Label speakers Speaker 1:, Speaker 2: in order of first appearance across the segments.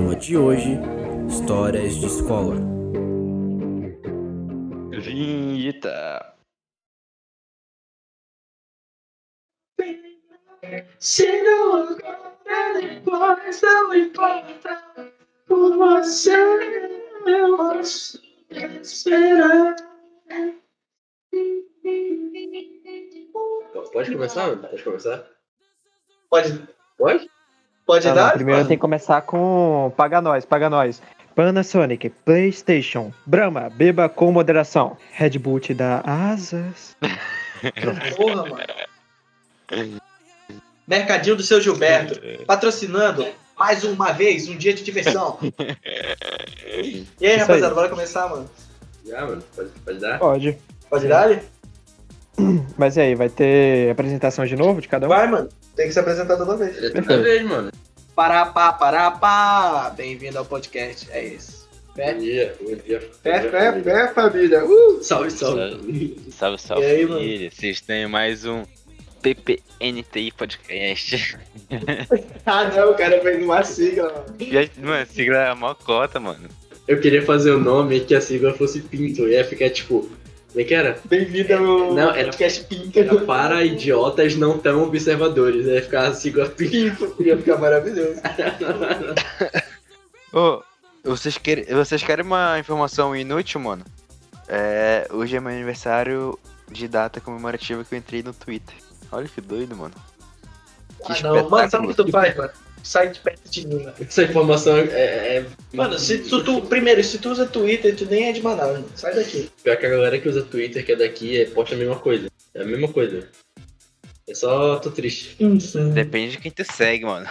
Speaker 1: Tema de hoje: Histórias de escola.
Speaker 2: Vinheta.
Speaker 3: Se não agora, depois não importa. Por você eu posso esperar.
Speaker 4: Pode começar? Pode começar?
Speaker 3: Pode,
Speaker 4: Pode?
Speaker 3: Pode
Speaker 5: Ah, não,
Speaker 3: dar?
Speaker 5: primeiro tem que começar com Paga Nós, Paga Nós. Panasonic, PlayStation, Brahma, beba com moderação. Red Bull te dá asas.
Speaker 3: Porra, mano. Mercadinho do seu Gilberto, patrocinando mais uma vez um dia de diversão. E aí,
Speaker 5: Isso
Speaker 3: rapaziada,
Speaker 5: aí.
Speaker 3: bora começar, mano?
Speaker 4: Já, mano. Pode, pode dar?
Speaker 5: Pode.
Speaker 3: Pode dar? ali?
Speaker 5: Mas e aí, vai ter apresentação de novo de cada um?
Speaker 3: Vai, mano. Tem que se apresentar toda vez.
Speaker 4: É toda vez, mano.
Speaker 3: Pará, pá, pará, pá. Bem-vindo ao podcast. É isso.
Speaker 4: Bom
Speaker 3: Fé,
Speaker 4: dia, bom dia.
Speaker 3: fé, fé, fé, família. Uh!
Speaker 4: Salve, salve.
Speaker 2: Salve, salve,
Speaker 3: E aí, mano?
Speaker 2: família. Vocês têm mais um PPNTI Podcast.
Speaker 3: Ah, não, o cara fez uma sigla, mano.
Speaker 2: Mano, sigla é a maior cota, mano.
Speaker 4: Eu queria fazer o nome que a sigla fosse Pinto. Ia ficar tipo. Como é que era?
Speaker 3: Bem-vindo ao
Speaker 4: Não, era-
Speaker 3: podcast Pinto.
Speaker 4: Era para idiotas não tão observadores. Ia ficar a sigla Pinto.
Speaker 3: Ia ficar maravilhoso.
Speaker 2: Ô, vocês, querem, vocês querem uma informação inútil, mano? É, hoje é meu aniversário de data comemorativa que eu entrei no Twitter. Olha que doido, mano. Que
Speaker 3: Ah, não. Mano, sabe o que tu faz, mano? Sai de perto de mim, mano.
Speaker 4: Essa informação é, é-
Speaker 3: Mano, se tu, tu- primeiro, se tu usa Twitter, tu nem é de Manaus, mano. Sai daqui.
Speaker 4: Pior que a galera que usa Twitter, que é daqui, é, posta a mesma coisa. É a mesma coisa. É só tô triste.
Speaker 2: Depende de quem tu segue, mano.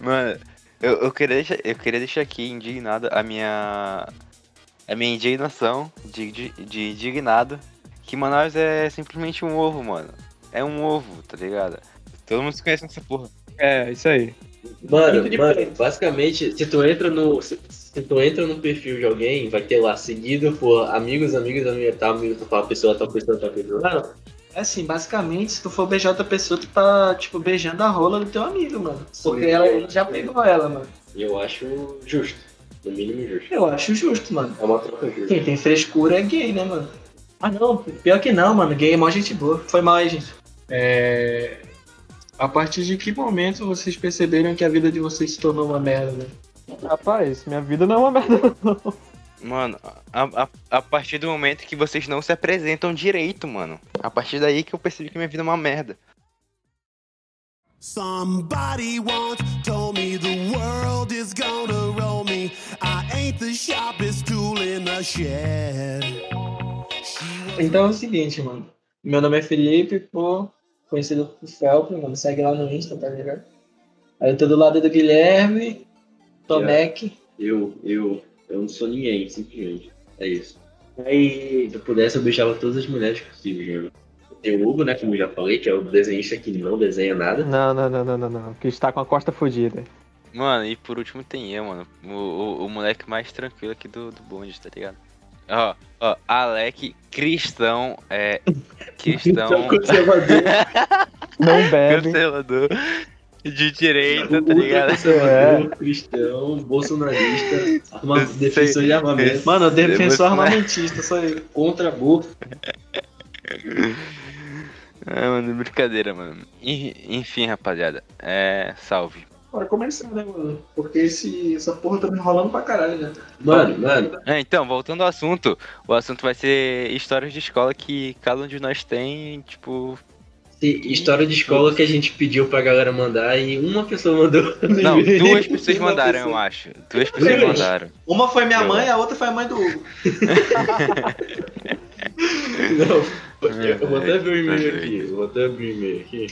Speaker 2: Mano, eu, eu, queria, deixar, eu queria deixar aqui indignado a minha. A minha indignação de, de, de indignado. Que Manaus é simplesmente um ovo, mano. É um ovo, tá ligado? Todo mundo se conhece nessa porra.
Speaker 5: É, isso aí.
Speaker 4: Mano, mano, basicamente, se tu entra no. Se, se tu entra no perfil de alguém, vai ter lá seguido por amigos, amigos, amigos, tal, amigo, tal pessoa, tal pessoa, tal pessoa.
Speaker 3: Mano, é assim, basicamente, se tu for beijar outra pessoa, tu tá, tipo, beijando a rola do teu amigo, mano. Porque ela, ele já pegou ela, mano.
Speaker 4: Eu acho justo. No mínimo justo.
Speaker 3: Eu acho justo, mano.
Speaker 4: É uma troca justa.
Speaker 3: Quem tem frescura é gay, né, mano? Ah, não. Pior que não, mano. Gay é mó gente boa. Foi mal aí, gente.
Speaker 6: É... A partir de que momento vocês perceberam que a vida de vocês se tornou uma merda? né?
Speaker 5: Rapaz, minha vida não é uma merda.
Speaker 2: Mano, a, a, a partir do momento que vocês não se apresentam direito, mano. A partir daí que eu percebi que minha vida é uma merda.
Speaker 7: Somebody once told me the world is gonna roll me. I ain't the sharpest tool in the shed.
Speaker 3: Então é o seguinte, mano. Meu nome é Felipe, pô. Conhecido por Felps, mano. Segue lá no Insta, tá ligado? Aí eu tô do lado do Guilherme, Tomec.
Speaker 4: Eu, eu, eu não sou ninguém, simplesmente. É isso.
Speaker 3: Aí.
Speaker 4: Se eu pudesse, eu beijava todas as mulheres possíveis, né? Tem o Hugo, né, como eu já falei, que é o desenhista que não desenha nada.
Speaker 5: Não, não, não, não, não, não. Que está com a costa fodida.
Speaker 2: Mano, e por último tem eu, mano. O, o, o moleque mais tranquilo aqui do, do bonde, tá ligado? Ó, ó, Alec, cristão, é. Cristão.
Speaker 4: Conservador,
Speaker 5: Não bebe.
Speaker 2: Cancelador de direita, tá ligado?
Speaker 4: conservador, cristão, bolsonarista, arma- defensor de armamento,
Speaker 3: Mano, defensor armamentista, só eu.
Speaker 4: contra aborto.
Speaker 2: É, mano, brincadeira, mano. En- Enfim, rapaziada. É. Salve.
Speaker 3: Bora começar, né, mano? Porque esse, essa porra tá me enrolando pra caralho, né?
Speaker 4: Mano, mano,
Speaker 2: É, então, voltando ao assunto, o assunto vai ser histórias de escola que cada um de nós tem, tipo.
Speaker 4: se- história de escola que a gente pediu pra galera mandar e uma pessoa mandou. no
Speaker 2: Não, duas pessoas mandaram, eu acho. Duas pessoas
Speaker 3: Duas?
Speaker 2: mandaram.
Speaker 3: Uma foi minha
Speaker 2: Eu-
Speaker 3: mãe, a outra foi a mãe do Hugo.
Speaker 4: Não, eu vou até ver o e-mail aqui. Eu vou até abrir o e-mail aqui.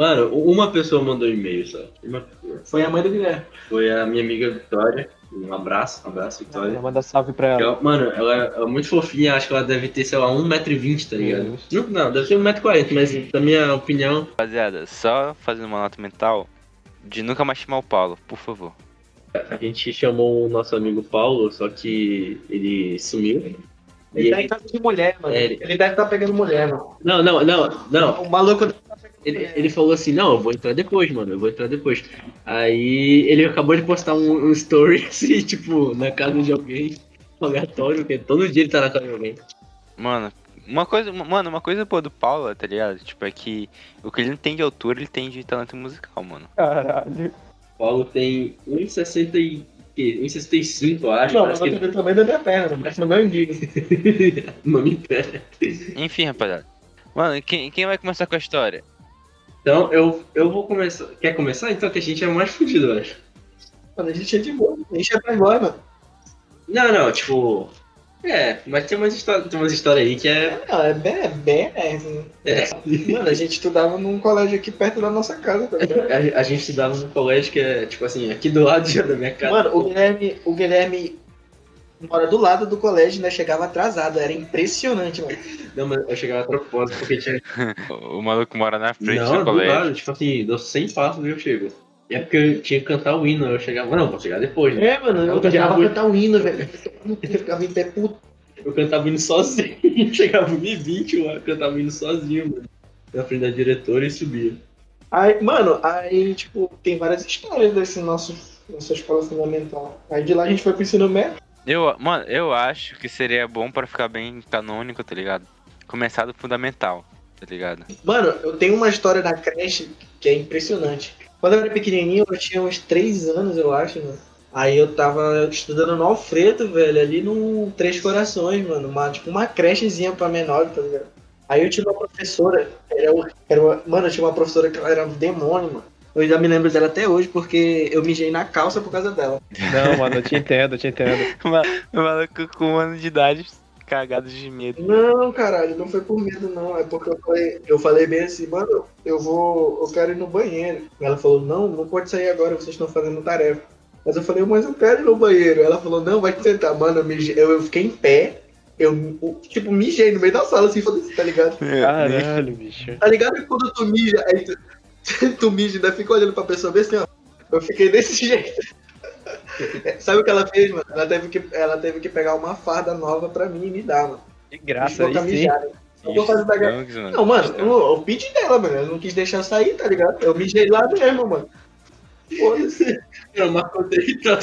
Speaker 4: Mano, uma pessoa mandou e-mail só. Uma pessoa.
Speaker 3: Foi a mãe do Guilherme.
Speaker 4: Foi a minha amiga Vitória. Um abraço, um abraço, Vitória.
Speaker 5: Manda salve pra ela.
Speaker 4: Ela- mano, ela é muito fofinha, acho que ela deve ter, sei lá, 1,20m, tá ligado? Não, não, deve ter 1,40m, mas na minha opinião,
Speaker 2: Rapaziada, só fazendo uma nota mental de nunca mais chamar o Paulo, por favor.
Speaker 4: a gente chamou o nosso amigo Paulo, só que ele sumiu.
Speaker 3: Ele
Speaker 4: E
Speaker 3: tá em casa de mulher, mano.
Speaker 4: É,
Speaker 3: ele...
Speaker 4: ele-
Speaker 3: deve estar pegando mulher, mano.
Speaker 4: Não, não, não, não.
Speaker 3: O maluco deve tá pegando
Speaker 4: Ele, ele falou assim, não, eu vou entrar depois, mano, eu vou entrar depois. Aí ele acabou de postar um, um story assim, tipo, na casa de alguém, aleatório, porque todo dia ele tá na casa de alguém.
Speaker 2: Mano, uma coisa, mano, uma coisa boa do Paulo, tá ligado? Tipo, é que o que ele não tem de altura, ele tem de talento musical, mano.
Speaker 5: Caralho.
Speaker 4: Paulo tem 1,60 e... quê? 1,65, eu acho.
Speaker 3: Não,
Speaker 4: parece
Speaker 3: mas
Speaker 4: que
Speaker 3: eu tenho também da minha perna, mas não é indígena.
Speaker 4: não me impede.
Speaker 2: Enfim, rapaziada. Mano, quem, quem vai começar com a história?
Speaker 4: Então, eu, eu vou começar. Quer começar? Então, que a gente é mais fudido, eu acho.
Speaker 3: Mano, a gente é de boa, a gente é playboy, mano.
Speaker 4: Não, não, tipo. É, mas tem umas histórias, tem umas histórias aí que é.
Speaker 3: Não, é bem, é bem nerd, né?
Speaker 4: é.
Speaker 3: Mano, a gente estudava num colégio aqui perto da nossa casa, tá ligado?
Speaker 4: A, a gente estudava num colégio que é, tipo assim, aqui do lado da minha casa.
Speaker 3: Mano, o Guilherme, o Guilherme mora do lado do colégio, né? Chegava atrasado, era impressionante, mano.
Speaker 4: Não, mas eu chegava a propósito, porque tinha.
Speaker 2: O, maluco mora na frente
Speaker 4: não,
Speaker 2: do
Speaker 4: do
Speaker 2: colégio.
Speaker 4: lado, tipo assim, dou 100 passos e eu chego. E é porque eu tinha que cantar o hino, eu chegava. Não, vou chegar depois, né?
Speaker 3: É, mano, eu
Speaker 4: Eu
Speaker 3: tentava
Speaker 4: já-
Speaker 3: cantar o hino, velho. Eu ficava em pé puto.
Speaker 4: Eu cantava o hino sozinho. Chegava 1h20, eu cantava o hino sozinho, mano. Na frente da diretora e subia.
Speaker 3: Aí, mano, aí, tipo, tem várias histórias desse nosso, nossa escola fundamental. Aí de lá a gente foi pro ensino médio.
Speaker 2: Eu, mano, eu acho que seria bom pra ficar bem canônico, tá ligado? Começar do fundamental, tá ligado?
Speaker 3: Mano, eu tenho uma história da creche que é impressionante. Quando eu era pequenininho, eu tinha uns 3 anos, eu acho, mano. Aí eu tava estudando no Alfredo, velho, ali no Três Corações, mano. Uma, tipo uma crechezinha pra menor, tá ligado? Aí eu tinha uma professora, era, era mano, eu tinha uma professora que ela era um demônio, mano. Eu ainda me lembro dela até hoje, porque eu mijei na calça por causa dela.
Speaker 5: Não, mano, eu te entendo, eu te entendo.
Speaker 2: Maluco com um ano de idade, cagado de medo.
Speaker 3: Não, caralho, não foi por medo, não. É porque eu falei, eu falei bem assim, mano, eu vou. Eu quero ir no banheiro. Ela falou, não, não pode sair agora, vocês estão fazendo tarefa. Mas eu falei, mas eu quero ir no banheiro. Ela falou, não, vai sentar, mano, eu, mijei- eu, eu fiquei em pé. Eu, tipo, mijei no meio da sala, assim, falei assim, tá ligado?
Speaker 5: Caralho, bicho.
Speaker 3: Tá ligado que quando tu mija, aí tu, tu mija e ainda fica olhando pra pessoa bem assim, ó. Eu fiquei desse jeito. Sabe o que ela fez, mano? Ela teve que, ela teve que pegar uma farda nova pra mim e me dar, mano.
Speaker 5: De graça
Speaker 3: eu
Speaker 5: aí sim.
Speaker 3: Eu vou fazer da gra-
Speaker 2: Dunks, mano.
Speaker 3: Não, mano, eu, eu pedi dela, mano. Eu não quis deixar eu sair, tá ligado? Eu mijei lá mesmo, mano. Foda-se.
Speaker 4: Eu marcotei e tá.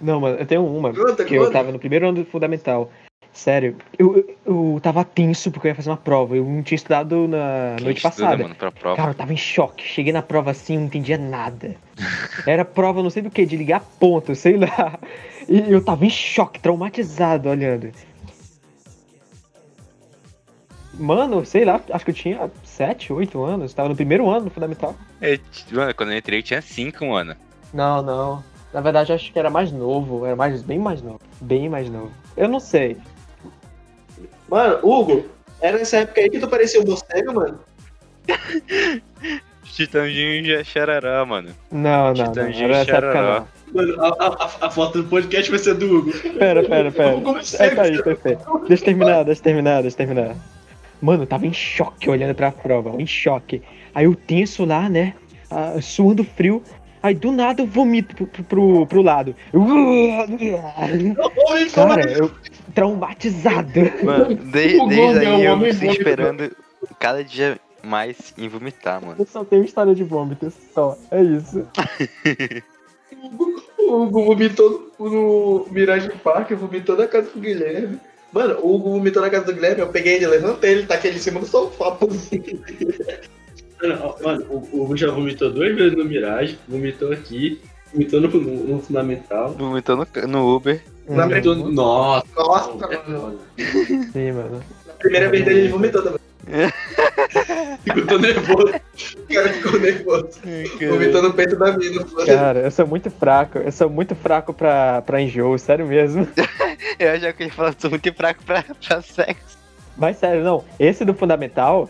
Speaker 5: Não, mano, eu tenho uma.
Speaker 3: Conta,
Speaker 5: que eu
Speaker 3: conta.
Speaker 5: tava no primeiro ano do fundamental. Sério, eu, eu, eu tava tenso porque eu ia fazer uma prova. Eu não tinha estudado na
Speaker 2: Quem
Speaker 5: noite
Speaker 2: estuda,
Speaker 5: passada.
Speaker 2: mano, pra prova.
Speaker 5: Cara, eu tava em choque. Cheguei na prova assim, eu não entendia nada. Era prova, não sei do que, de ligar ponto, sei lá. E eu tava em choque, traumatizado olhando. Mano, sei lá, acho que eu tinha 7, 8 anos. Tava no primeiro ano do fundamental.
Speaker 2: É, mano, quando eu entrei eu tinha 5, mano.
Speaker 5: Não, não. Na verdade, acho que era mais novo. Era mais, bem mais novo. Bem mais novo. Eu não sei.
Speaker 3: Mano, Hugo, era nessa época aí que tu parecia um morcego, mano.
Speaker 2: Titãozinho já xarará, mano.
Speaker 5: Não, não, não. Época
Speaker 2: xarará.
Speaker 5: não.
Speaker 4: Mano, a, a, a foto do podcast vai ser do Hugo.
Speaker 5: Pera, pera, pera. É, tá aí, aí. Deixa eu terminar, deixa eu terminar, deixa eu terminar. Mano, eu tava em choque olhando pra prova, em choque. Aí eu tenso lá, né? ah, suando frio. Aí do nada eu vomito pro, pro, pro, pro lado. Cara, eu traumatizado.
Speaker 2: Mano, de- desde
Speaker 3: é um
Speaker 2: aí eu estou esperando cada dia mais em vomitar, mano.
Speaker 5: Eu só tenho história de vômito, só. É isso.
Speaker 3: O Hugo vomitou no, Mirage Park, vomitou na casa do Guilherme. Mano, o Hugo vomitou na casa do Guilherme, eu peguei ele, levantei ele, taquei ele em cima do sofá. pô.
Speaker 4: Mano, mano, o o Hugo já vomitou duas vezes no Mirage, vomitou aqui, vomitou no, no, no Fundamental.
Speaker 2: Vomitou no, no Uber.
Speaker 4: Vomitou no... Nossa,
Speaker 3: Nossa,
Speaker 4: é
Speaker 3: mano.
Speaker 5: Sim, mano.
Speaker 3: Na primeira vez dele ele vomitou também.
Speaker 4: Ficou nervoso.
Speaker 3: O cara ficou nervoso. Vomitou no peito da mina.
Speaker 5: Cara, eu sou muito fraco. Eu sou muito fraco pra, pra enjoo, sério mesmo.
Speaker 2: Eu já queria falar, sou muito fraco pra, pra sexo.
Speaker 5: Mas sério, não. Esse do fundamental.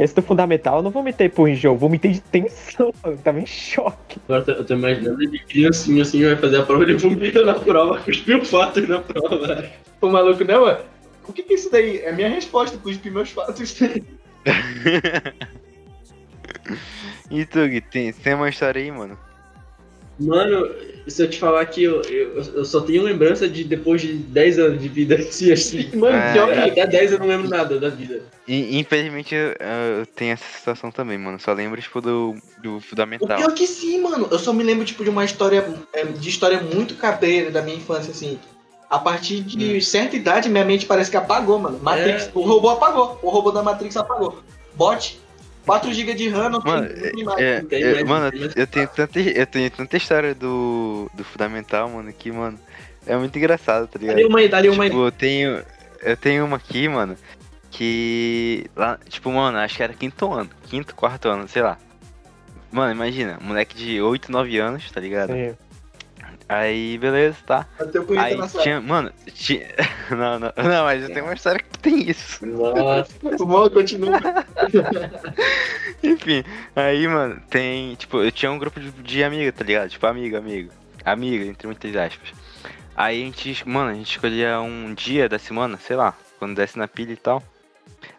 Speaker 5: Esse do fundamental eu não vomitei por enjoo, vomitei de tensão, mano. Eu tava em choque.
Speaker 4: Agora eu tô- eu tô imaginando de criancinha assim, vai fazer a prova, ele vomita na prova, cuspiu fatos na prova.
Speaker 3: O maluco, não, mano. O que que é isso daí? É a minha resposta, cuspi meus fatos.
Speaker 2: E tu, Gui, tem, tem uma história aí, mano?
Speaker 4: Mano, se eu te falar que eu, eu, eu só tenho lembrança de depois de 10 anos de vida. Assim, assim. Mano,
Speaker 2: É.
Speaker 4: pior que até 10 eu não lembro nada da vida.
Speaker 2: E, infelizmente eu, eu tenho essa situação também, mano. Só lembro, tipo, do, do
Speaker 3: O
Speaker 2: fundamental.
Speaker 3: pior que sim, mano. Eu só me lembro, tipo, de uma história. é, De história muito cabreira da minha infância, assim. A partir de
Speaker 2: Hum.
Speaker 3: certa idade, minha mente parece que apagou, mano. Matrix,
Speaker 4: É.
Speaker 3: o robô apagou. O robô da Matrix apagou. Bot, 4 GB de RAM, não
Speaker 2: Mano,
Speaker 3: tem nem mais.
Speaker 2: É,
Speaker 4: Não tem
Speaker 2: é,
Speaker 4: mais,
Speaker 2: mano,
Speaker 4: tem mais.
Speaker 2: eu tenho, tanta, eu tenho tanta história do, do fundamental, mano, que, mano, é muito engraçado, tá ligado?
Speaker 3: Dá-lhe uma aí, dá-lhe uma aí.
Speaker 2: Tipo, eu tenho. Eu tenho uma aqui, mano, que. Lá, tipo, mano, acho que era quinto ano. Quinto, quarto ano, sei lá. Mano, imagina, moleque de 8, 9 anos, tá ligado?
Speaker 5: Sim.
Speaker 2: Aí, beleza, tá.
Speaker 3: Bateu punheta
Speaker 2: Aí
Speaker 3: na sala.
Speaker 2: tinha. Mano, tinha. Não, não, não, mas eu tenho uma história que tem isso.
Speaker 4: Nossa,
Speaker 3: Bom, continua.
Speaker 2: Enfim, aí, mano, tem. Tipo, eu tinha um grupo de, de amigo, tá ligado? Tipo, amigo, amigo. Amigo, entre muitas aspas. Aí a gente, mano, a gente escolhia um dia da semana, sei lá, quando desce na pilha e tal.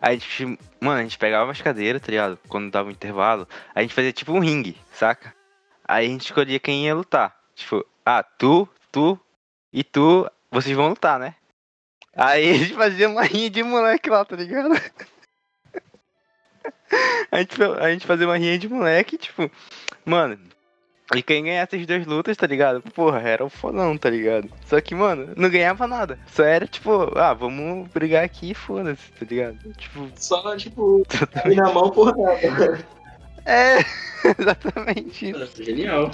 Speaker 2: Aí a gente, mano, a gente pegava umas cadeiras, tá ligado? Quando dava um intervalo, a gente fazia tipo um ringue, saca? Aí a gente escolhia quem ia lutar. Tipo, ah, tu, tu e tu, vocês vão lutar, né? Aí a gente fazia uma rinha de moleque lá, tá ligado? A gente, a gente fazia uma rinha de moleque, tipo, mano. E quem ganhasse as duas lutas, tá ligado? Porra, era o fodão, tá ligado? Só que, mano, não ganhava nada. Só era tipo, ah, vamos brigar aqui e foda-se, tá ligado? Tipo,
Speaker 3: Só, tipo, aí na mão, porra.
Speaker 2: é, exatamente isso.
Speaker 4: mano, genial.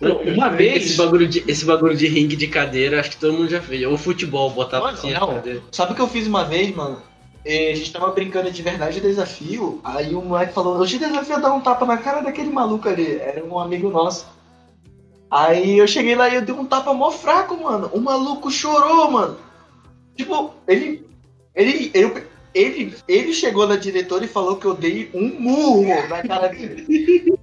Speaker 3: Uma vez-
Speaker 4: Esse bagulho, de, esse bagulho de ringue de cadeira, acho que todo mundo já fez. Ou futebol, botar
Speaker 3: Mano,
Speaker 4: assim,
Speaker 3: não. Sabe o que eu fiz uma vez, mano? Eh, A gente tava brincando de verdade desafio. Aí o moleque falou: Eu te desafio a dar um tapa na cara daquele maluco ali. Era um amigo nosso. Aí eu cheguei lá e eu dei um tapa mó fraco, mano. O maluco chorou, mano. Tipo, ele. Ele. Ele, ele, ele chegou na diretora e falou que eu dei um murro na cara dele.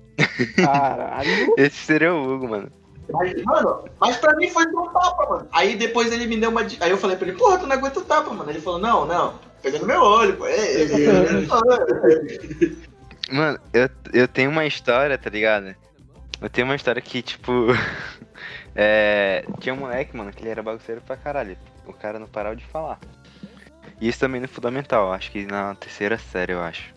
Speaker 5: Caralho.
Speaker 2: Esse seria o Hugo, mano.
Speaker 3: Mas, mano, mas pra mim foi um tapa, mano. Aí depois ele me deu uma. Aí eu falei pra ele, porra, tu não aguenta o tapa, mano. Ele falou, não, não, pegando meu olho, pô. É, é,
Speaker 2: Mano, eu, eu tenho uma história, tá ligado? Eu tenho uma história que, tipo. é, tinha um moleque, mano, que ele era bagunceiro pra caralho. O cara não parava de falar. E isso também no fundamental, acho que na terceira série, eu acho.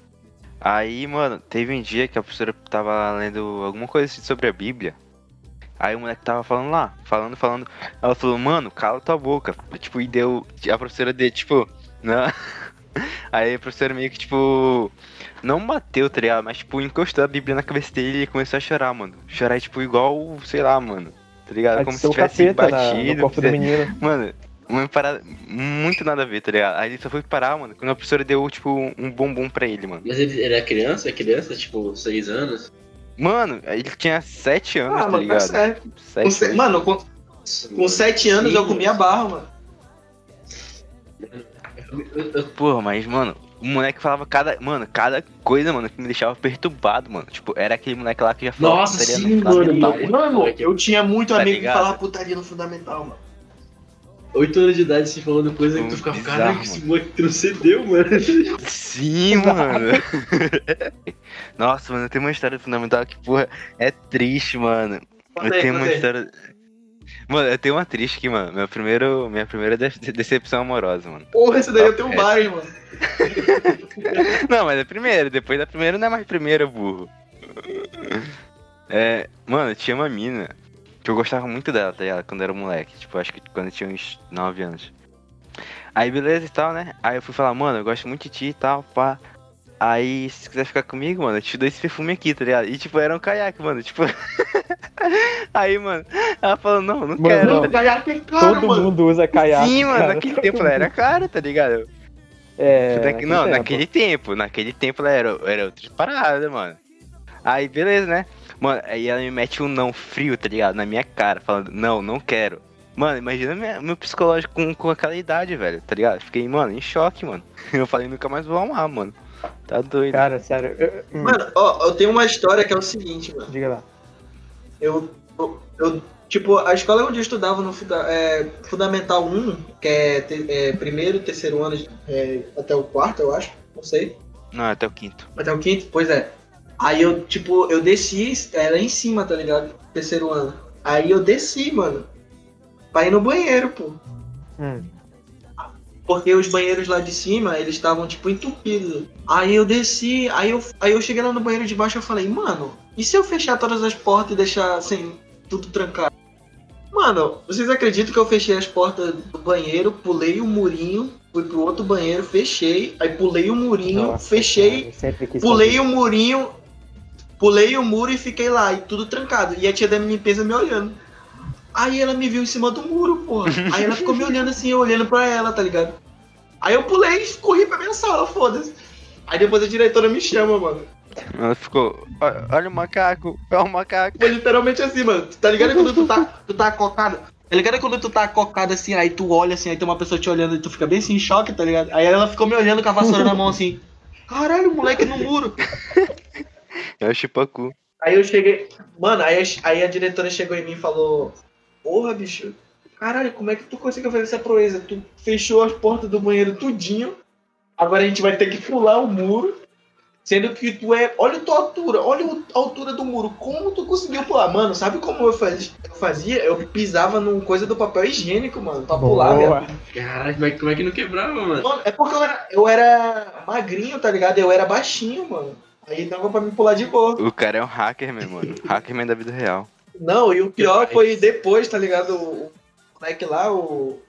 Speaker 2: Aí, mano, teve um dia que a professora tava lendo alguma coisa assim sobre a Bíblia. Aí o moleque tava falando lá, falando, falando. Ela falou, mano, cala tua boca. Tipo, e deu. A professora deu, tipo, não. Aí a professora meio que, tipo. Não bateu, tá ligado? Mas, tipo, encostou a Bíblia na cabeça dele e começou a chorar, mano. Chorar, tipo, igual, sei lá, mano. Tá ligado? Como se tivesse
Speaker 5: capeta na,
Speaker 2: batido.
Speaker 5: no corpo do menino.
Speaker 2: Mano, uma parada muito nada a ver, tá ligado? Aí ele só foi parar, mano, quando a professora deu, tipo, um bombom pra ele, mano.
Speaker 4: Mas ele, é criança? É criança? Tipo, 6 anos?
Speaker 2: Mano, ele tinha sete anos,
Speaker 3: Ah,
Speaker 2: tá
Speaker 3: mano, tá
Speaker 2: ligado?
Speaker 3: Com
Speaker 2: Sete
Speaker 3: se-
Speaker 2: anos.
Speaker 3: Mano, com, com sete anos eu comia barro, mano.
Speaker 2: Porra, mas, mano, o moleque falava cada. Mano, cada coisa, mano, que me deixava perturbado, mano. Tipo, era aquele moleque lá que já falava.
Speaker 4: Nossa,
Speaker 2: putaria
Speaker 4: sim,
Speaker 2: no
Speaker 4: mano,
Speaker 2: fundamental,
Speaker 4: mano.
Speaker 3: Eu tinha muito
Speaker 2: Tá
Speaker 3: amigo que
Speaker 2: ligado?
Speaker 3: falava putaria no fundamental, mano.
Speaker 4: 8 anos de idade se falando coisa que tu ficava, caralho, esse moleque transcendeu, mano.
Speaker 2: Sim, mano. Nossa, mano, eu tenho uma história fundamental que, porra, é triste, mano. Eu tenho uma história. Mano, eu tenho uma triste aqui, mano. Meu primeiro, minha primeira de- decepção amorosa, mano.
Speaker 3: Porra, esse daí eu tenho
Speaker 2: É.
Speaker 3: vários, mano.
Speaker 2: Não, mas é primeiro, depois da primeira não é mais primeira, burro. É, mano, tinha uma mina eu gostava muito dela, tá ligado? Quando eu era moleque. Tipo, acho que quando eu tinha uns 9 anos. Aí beleza e tal, né? Aí eu fui falar, mano, eu gosto muito de ti e tal, pá. Aí, se você quiser ficar comigo, mano, eu te dou esse perfume aqui, tá ligado? E tipo, era um caiaque, mano, tipo. Aí, mano, ela falou, não, não
Speaker 5: Mano,
Speaker 2: quero.
Speaker 5: não.
Speaker 3: Puta, caiaque é caro,
Speaker 5: Todo
Speaker 3: mano.
Speaker 5: mundo usa caiaque.
Speaker 2: Sim, mano,
Speaker 5: cara.
Speaker 2: naquele tempo ela era cara, tá ligado?
Speaker 5: É,
Speaker 2: Naque-
Speaker 5: naquele
Speaker 2: não,
Speaker 5: tempo.
Speaker 2: naquele tempo. Naquele tempo ela era, era outra parada, mano. Aí, beleza, né? Mano, aí ela me mete um não frio, tá ligado? Na minha cara, falando, não, não quero. Mano, imagina minha- meu psicológico com, com aquela idade, velho, tá ligado? Fiquei, mano, em choque, mano. Eu falei, nunca mais vou amar, mano. Tá doido.
Speaker 5: Cara, sério. eu-
Speaker 3: Mano, ó, eu tenho uma história que é o seguinte, mano.
Speaker 5: diga lá.
Speaker 3: Eu, eu, eu- tipo, a escola onde eu estudava no é, Fundamental 1, que é, te- é primeiro, terceiro ano, é, até o quarto, eu acho, não sei.
Speaker 2: Não, até o quinto.
Speaker 3: Até o quinto, pois é. Aí eu, tipo, eu desci, era em cima, tá ligado? Terceiro ano. Aí eu desci, mano. Pra ir no banheiro, pô.
Speaker 5: Hum.
Speaker 3: Porque os banheiros lá de cima, eles estavam, tipo, entupidos. Aí eu desci, aí eu, aí eu cheguei lá no banheiro de baixo e eu falei, mano, e se eu fechar todas as portas e deixar, assim, tudo trancado? Mano, vocês acreditam que eu fechei as portas do banheiro, pulei o murinho, fui pro outro banheiro, fechei, aí pulei o murinho,
Speaker 5: Nossa,
Speaker 3: fechei,
Speaker 5: cara,
Speaker 3: pulei o murinho, pulei o muro e fiquei lá, e tudo trancado. E a tia da limpeza me olhando. Aí ela me viu em cima do muro, porra. Aí ela ficou me olhando assim, eu olhando pra ela, tá ligado? Aí eu pulei e corri pra minha sala, foda-se. Aí depois a diretora me chama, mano.
Speaker 2: Ela ficou. "Ó- Olha o macaco, é o macaco.
Speaker 3: Foi literalmente assim, mano. Tá ligado quando tu tá, tu tá cocado? Tá ligado quando tu tá cocado assim, aí tu olha assim, aí tem uma pessoa te olhando e tu fica bem assim em choque, tá ligado? Aí ela ficou me olhando com a vassoura na mão assim. Caralho, moleque no muro.
Speaker 2: É o chupacu.
Speaker 3: Aí eu cheguei. Mano, aí, a- aí a diretora chegou em mim e falou: Porra, bicho, caralho, como é que tu conseguiu fazer essa proeza? Tu fechou as portas do banheiro tudinho. Agora a gente vai ter que pular o muro. Sendo que tu é. Olha a tua altura, olha a altura do muro. Como tu conseguiu pular? Mano, sabe como eu fazia? Eu, pisava num coisa do papel higiênico, mano, pra pular, velho.
Speaker 4: Caralho, como é, que- como é que não quebrava, mano?
Speaker 3: Mano, é porque eu era, eu era magrinho, tá ligado? Eu era baixinho, mano. Aí dava pra me pular de boa.
Speaker 2: O cara é um hackerman, mano. Hackerman da vida real.
Speaker 3: Não, e o pior foi depois, tá ligado? O moleque lá, o.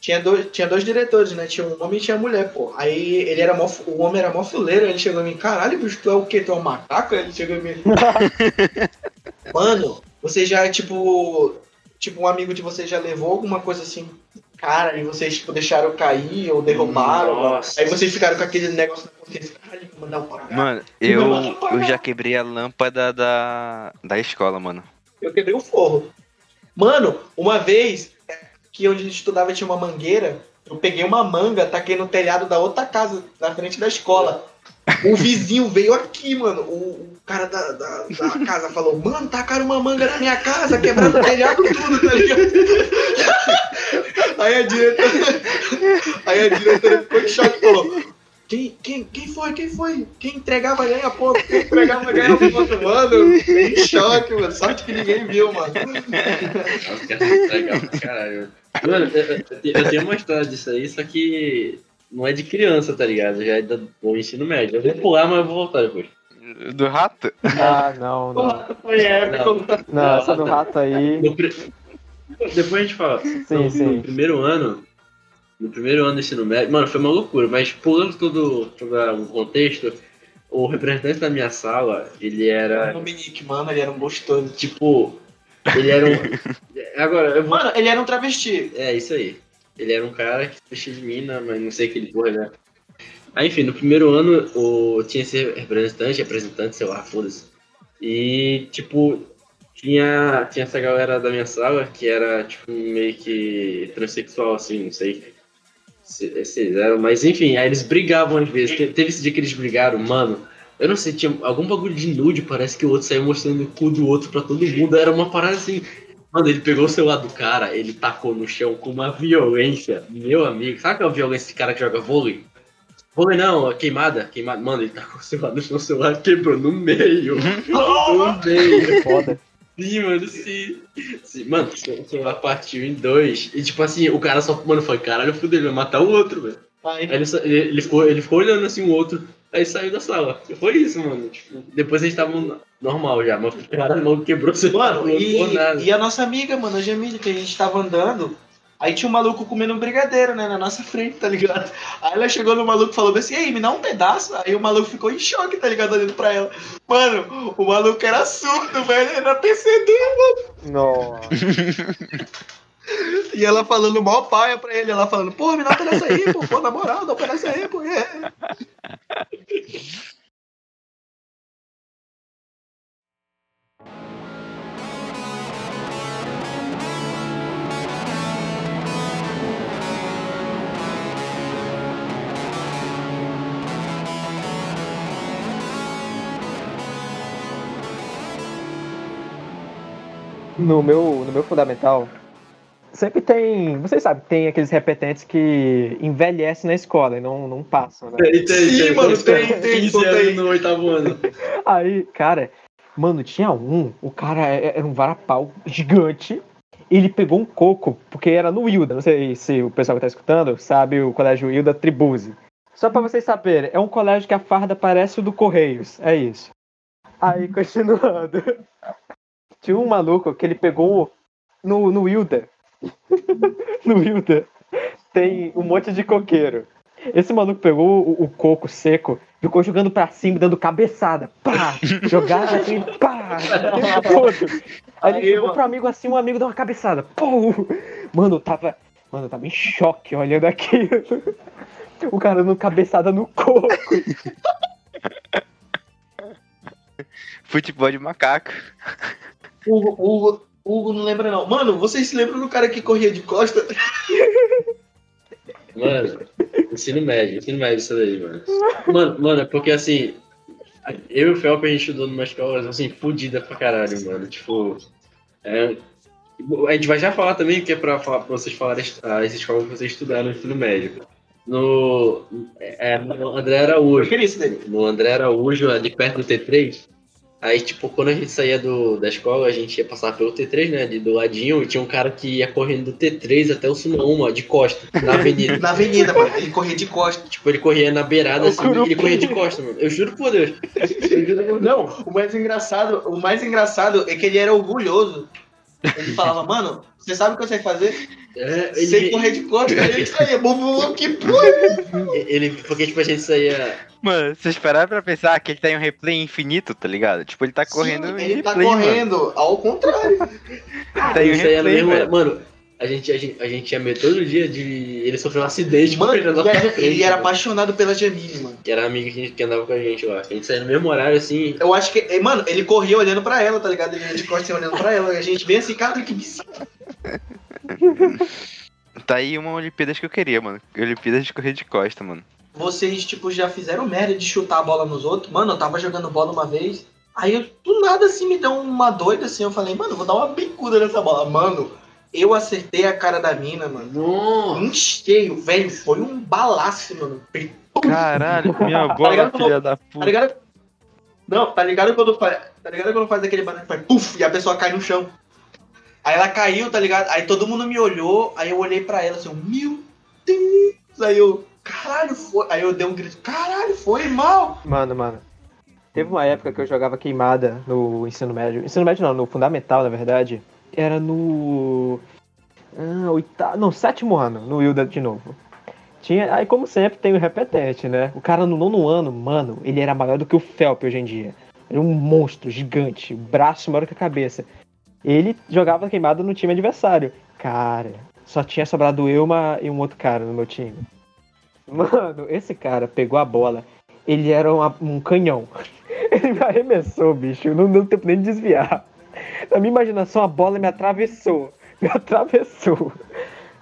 Speaker 3: Tinha dois, tinha dois diretores, né? Tinha um homem e tinha mulher, pô. Aí ele era mó, o homem era mó fuleiro, ele chegou em mim, caralho, bicho, tu é o quê? Tu é um macaco? Ele chegou em mim. Mano, você já, tipo. Tipo, um amigo de você já levou alguma coisa assim, cara, e vocês, tipo, deixaram cair ou derrubaram.
Speaker 4: Nossa.
Speaker 3: Aí vocês ficaram com aquele negócio na consciência, caralho, vou mandar um pagar.
Speaker 2: Mano, eu, eu já quebrei a lâmpada da, da escola, mano.
Speaker 3: Eu quebrei o forro. Mano, uma vez que onde a gente estudava tinha uma mangueira, eu peguei uma manga, taquei no telhado da outra casa, na frente da escola. O vizinho veio aqui, mano. O, cara da, da, da casa falou, mano, tacaram uma manga na minha casa, quebraram o telhado tudo, tá ligado? Aí a diretora. Aí a diretora ficou em choque e falou. Quem, quem, quem foi? Quem foi? Quem entregava ganha ponto? Quem entregava ganha ponto? Mano, em choque, mano. Sorte que ninguém viu, mano.
Speaker 4: Caralho. Mano, eu, eu- eu tenho uma história disso aí, só que não é de criança, tá ligado? Já é do, do ensino médio. Eu vou pular, mas eu vou voltar depois.
Speaker 2: Do rato?
Speaker 5: Ah, não, não.
Speaker 3: Foi épico.
Speaker 5: Não, essa do rato aí.
Speaker 4: Depois a gente fala.
Speaker 5: Sim,
Speaker 4: no,
Speaker 5: sim.
Speaker 4: no primeiro ano, no primeiro ano do ensino médio, mano, foi uma loucura, mas pulando todo, todo o contexto, o representante da minha sala, ele era,
Speaker 3: Dominique, mano, ele era um gostoso.
Speaker 4: tipo, ele era um... Agora, eu vou...
Speaker 3: Mano, ele era um travesti.
Speaker 4: É, isso aí. Ele era um cara que vestia de mina, mas não sei que ele porra, né? Aí, enfim, no primeiro ano, o... tinha esse representante, representante, sei lá, foda-se. E, tipo, tinha, tinha essa galera da minha sala que era, tipo, meio que transexual, assim, não sei se, se eram, mas enfim, aí eles brigavam às vezes. Te- Teve esse dia que eles brigaram, mano. Eu não sei, tinha algum bagulho de nude, parece que o outro saiu mostrando o cu do outro pra todo mundo. Era uma parada assim. Mano, ele pegou o celular do cara, ele tacou no chão com uma violência. Meu amigo, sabe aquela violência de cara que joga vôlei? Vôlei não, a queimada, queimada. Mano, ele tacou o celular no chão, o celular quebrou no meio. no meio.
Speaker 5: Foda.
Speaker 4: Sim, mano, sim. sim. Mano, o celular partiu em dois. E tipo assim, o cara só, mano, foi, caralho, fudeu, ele vai matar o outro, velho.
Speaker 3: Aí,
Speaker 4: ele, ele, ele ficou, ele ficou olhando assim o outro, aí saiu da sala. Foi isso, mano. Tipo, depois eles estavam normal já, mas o cara não quebrou o celular,
Speaker 3: Mano,
Speaker 4: não
Speaker 3: e,
Speaker 4: nada.
Speaker 3: e a nossa amiga, mano, a Jamile, que a gente tava andando, aí tinha um maluco comendo um brigadeiro, né, na nossa frente, tá ligado? Aí ela chegou no maluco e falou assim, ei, me dá um pedaço. Aí o maluco ficou em choque, tá ligado, olhando pra ela. Mano, o maluco era surdo, velho, era PCD, mano.
Speaker 5: Nossa.
Speaker 3: E ela falando mó paia pra ele, ela falando, porra, me dá um pedaço aí, pô, pô, na moral, dá um aí, pô. É.
Speaker 5: No meu, no meu fundamental, sempre tem. Vocês sabem, tem aqueles repetentes que envelhecem na escola e não, não passam, né?
Speaker 4: Tem, tem,
Speaker 3: Sim,
Speaker 4: tem,
Speaker 3: mano,
Speaker 4: tem,
Speaker 3: tem, tem,
Speaker 4: 15
Speaker 3: conta
Speaker 4: anos
Speaker 3: aí.
Speaker 4: no oitavo ano.
Speaker 5: Aí, cara, mano, tinha um, o cara é- era um varapau gigante. Ele pegou um coco, porque era no Wilda. Não sei se o pessoal que tá escutando sabe o colégio Wilda Tribuse. Só pra vocês saberem, é um colégio que a farda parece o do Correios. É isso. Aí, continuando. Tinha um maluco que ele pegou no, no Wilda. no Wilda tem um monte de coqueiro. Esse maluco pegou o, o coco seco, ficou jogando pra cima, dando cabeçada. Pá! Jogava assim, pá! o. Aí ele chegou pro amigo assim, um amigo deu uma cabeçada. Pô! Mano, eu tava. Mano, eu tava em choque olhando aquilo. O cara dando cabeçada no coco.
Speaker 2: Futebol de macaco.
Speaker 3: Hugo, Hugo, Hugo não lembra não. Mano, vocês se lembram do cara que corria de costa?
Speaker 4: Mano, ensino médio, ensino médio isso daí, mano. Mano, mano, é porque assim, eu e o Felp a gente estudou numa escola assim, fodida pra caralho, mano. Tipo, é, a gente vai já falar também que é pra, falar, pra vocês falarem as, as escolas que vocês estudaram no ensino médio. No, é, no André
Speaker 3: Eu
Speaker 4: Araújo.
Speaker 3: queria isso dele.
Speaker 4: no André Araújo, ali perto do T3. Aí, tipo, quando a gente saía do, da escola, a gente ia passar pelo T3, né? De, do ladinho, e tinha um cara que ia correndo do T3 até o Sumaúma, de costa, na avenida.
Speaker 3: Na avenida, mano. Ele corria de costa.
Speaker 4: tipo, ele corria na beirada,
Speaker 5: O
Speaker 4: assim, ele corria de costa, mano. Eu juro por Deus. Eu juro por Deus.
Speaker 3: Não, o mais engraçado, o mais engraçado é que ele era orgulhoso. Ele falava, mano, você sabe o que eu sei fazer?
Speaker 4: É,
Speaker 3: Sem
Speaker 4: ele,
Speaker 3: correr de costa. Aí ele saía, bum, bum, bum, que porra.
Speaker 4: ele, porque, tipo, a gente saía.
Speaker 2: Mano, vocês pararam pra pensar que ele tá em um replay infinito, tá ligado? Tipo, ele tá correndo
Speaker 3: Sim, ele tá
Speaker 2: replay, mano.
Speaker 3: correndo, ao contrário.
Speaker 2: Tá em um
Speaker 4: Isso aí era
Speaker 2: replay,
Speaker 4: mesmo,
Speaker 2: velho.
Speaker 4: mano. A gente, a, gente, a gente ia meio todo dia de. Ele sofreu um acidente,
Speaker 3: Mano,
Speaker 4: correndo na
Speaker 3: e era-
Speaker 4: frente,
Speaker 3: ele era
Speaker 4: mano.
Speaker 3: apaixonado pela Jamile, mano.
Speaker 4: Que era amiga que, que andava com a gente lá. A gente saía no mesmo horário, assim.
Speaker 3: Eu acho que, mano, ele corria olhando pra ela, tá ligado? Ele de costas olhando pra ela. A gente bem assim, cara, que bizarro.
Speaker 2: Tá aí uma Olimpíadas que eu queria, mano. Olimpíadas de correr de costa, mano.
Speaker 3: Vocês, tipo, já fizeram merda de chutar a bola nos outros? Mano, eu tava jogando bola uma vez. Aí, eu, do nada, assim, me deu uma doida, assim. Eu falei, mano, vou dar uma bicuda nessa bola. Mano, eu acertei a cara da mina, mano.
Speaker 4: Nossa!
Speaker 3: Um cheio, velho. Foi um balaço, mano.
Speaker 2: Caralho, minha
Speaker 3: Tá
Speaker 2: bola,
Speaker 3: ligado?
Speaker 2: filha da
Speaker 3: Tá
Speaker 2: puta.
Speaker 3: ligado? Não, tá ligado quando faz. Tá ligado quando faz aquele barulho que faz puf e a pessoa cai no chão. Aí ela caiu, tá ligado? Aí todo mundo me olhou, aí eu olhei pra ela assim, eu, meu Deus! Aí eu, caralho, foi. Aí eu dei um grito, caralho, foi mal!
Speaker 5: Mano, mano. Teve uma época que eu jogava queimada no ensino médio. Ensino médio não, no fundamental, na verdade. Era no. Ah, oitavo. Não, sétimo ano, no Wilda de novo. Tinha. Aí, como sempre, tem o repetente, né? O cara no nono ano, mano, ele era maior do que o Felp hoje em dia. Era um monstro gigante, braço maior que a cabeça. Ele jogava queimada no time adversário. Cara, só tinha sobrado eu uma- e um outro cara no meu time. Mano, esse cara pegou a bola. Ele era uma- um canhão. Ele me arremessou, bicho. Não deu tempo nem de desviar. Na minha imaginação, a bola me atravessou. Me atravessou.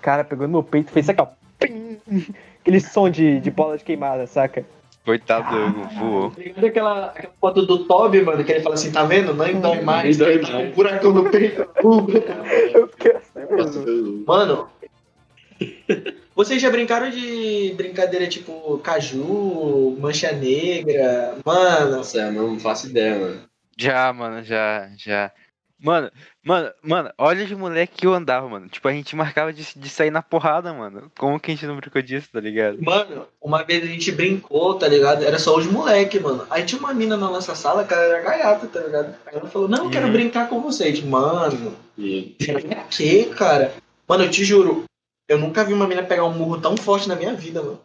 Speaker 5: Cara, pegou no meu peito, fez aqui, ó. Pim! Aquele som de, de bola de queimada, saca?
Speaker 2: Coitado do Hugo, voou.
Speaker 3: Ligado aquela, aquela foto do Toby, mano, que ele fala assim, tá vendo? Não dói mais.
Speaker 4: Não
Speaker 3: Tá com
Speaker 4: mais.
Speaker 3: Um buracão no peito.
Speaker 5: Eu fiquei assim mesmo.
Speaker 4: foi-
Speaker 3: Mano, vocês já brincaram de brincadeira tipo caju, mancha negra? Mano,
Speaker 4: Nossa, eu não faço ideia, mano.
Speaker 2: Já, mano, já, já. Mano, mano, mano, olha de moleque que eu andava, mano. Tipo, a gente marcava de, de sair na porrada, mano. Como que a gente não brincou disso, tá ligado?
Speaker 3: Mano, uma vez a gente brincou, tá ligado? Era só os moleque, mano. Aí tinha uma mina na nossa sala, que ela era gaiata, tá ligado? Aí ela falou, não, eu quero
Speaker 2: Uhum.
Speaker 3: brincar com vocês. Mano,
Speaker 4: E
Speaker 3: pra quê, cara? Mano, eu te juro, eu nunca vi uma mina pegar um murro tão forte na minha vida, mano.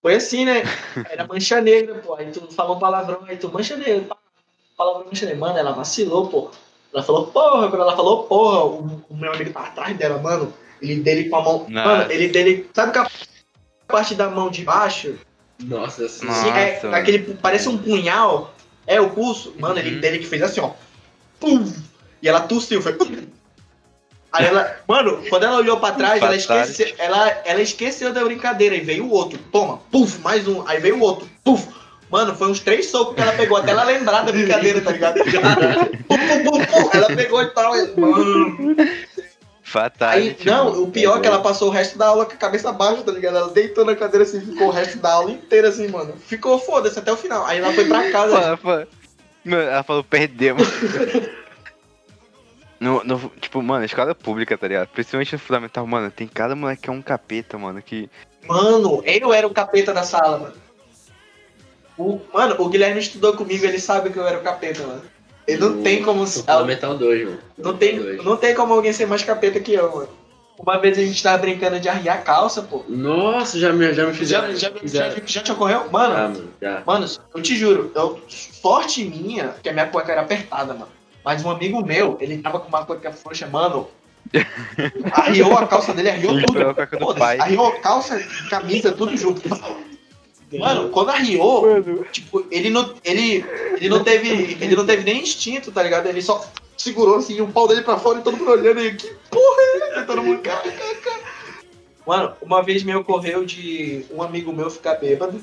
Speaker 3: Foi assim, né? Era mancha negra, pô. Aí tu falou um palavrão, aí tu mancha negra. pá, Negra. Mano, ela vacilou, pô. Ela falou, porra, quando ela falou, porra, o, o meu amigo tá atrás dela, mano. Ele dele com a mão.
Speaker 2: Nossa.
Speaker 3: Mano, ele dele. Sabe que a parte da mão de baixo
Speaker 4: Nossa, assim,
Speaker 2: Nossa.
Speaker 3: Sim, é, aquele, parece um punhal. É o pulso. Mano, ele
Speaker 2: Uhum.
Speaker 3: dele que fez assim, ó. Pum! E ela tossiu, foi. pum. Aí ela. Mano, quando ela olhou pra trás, ela esqueceu, ela, ela esqueceu da brincadeira. E veio o outro. Toma, puf, mais um. Aí veio o outro. Puf. Mano, foi uns três socos que ela pegou até ela lembrar da brincadeira, tá ligado? pum, pum, pum, pum. Ela pegou e tal. Mano.
Speaker 2: Fatality.
Speaker 3: Aí, não, o pior é que ela passou o resto da aula com a cabeça baixa, tá ligado? Ela deitou na cadeira assim, ficou o resto da aula inteira assim, mano. Ficou foda-se até o final. Aí ela foi pra casa.
Speaker 2: Ela falou, Mano, ela falou, perdemos. No, no- tipo, mano, escola pública, tá ligado? Principalmente no fundamental, mano, tem cada moleque que é um capeta, mano, que.
Speaker 3: Mano, eu era o capeta da sala, mano. O, mano, o Guilherme estudou comigo, ele sabe que eu era o capeta, mano. Ele não tem como.
Speaker 4: no Fundamental 2, mano.
Speaker 3: Não tem,
Speaker 4: Dois.
Speaker 3: não tem como alguém ser mais capeta que eu, mano. Uma vez a gente tava brincando de arriar a calça, pô.
Speaker 4: Nossa, já me, já me
Speaker 3: Já,
Speaker 4: fizeram.
Speaker 3: já, já,
Speaker 4: fizeram.
Speaker 3: já te ocorreu? Mano,
Speaker 4: Ah, mano, já.
Speaker 3: Mano, eu te juro, eu, sorte minha que a minha cueca era apertada, mano. Mas um amigo meu, ele tava com uma cueca frouxa, mano. Arriou a calça dele, arriou tudo.
Speaker 2: a pai.
Speaker 3: Arriou calça, camisa, tudo junto. Mano, quando arriou,
Speaker 5: Mano,
Speaker 3: tipo, ele não, ele, ele não teve, ele não teve nem instinto, tá ligado? Ele só segurou assim, o pau dele pra fora e todo mundo olhando aí, que porra é essa? Todo mundo, cara, cara, cara. Mano, uma vez me ocorreu de um amigo meu ficar bêbado.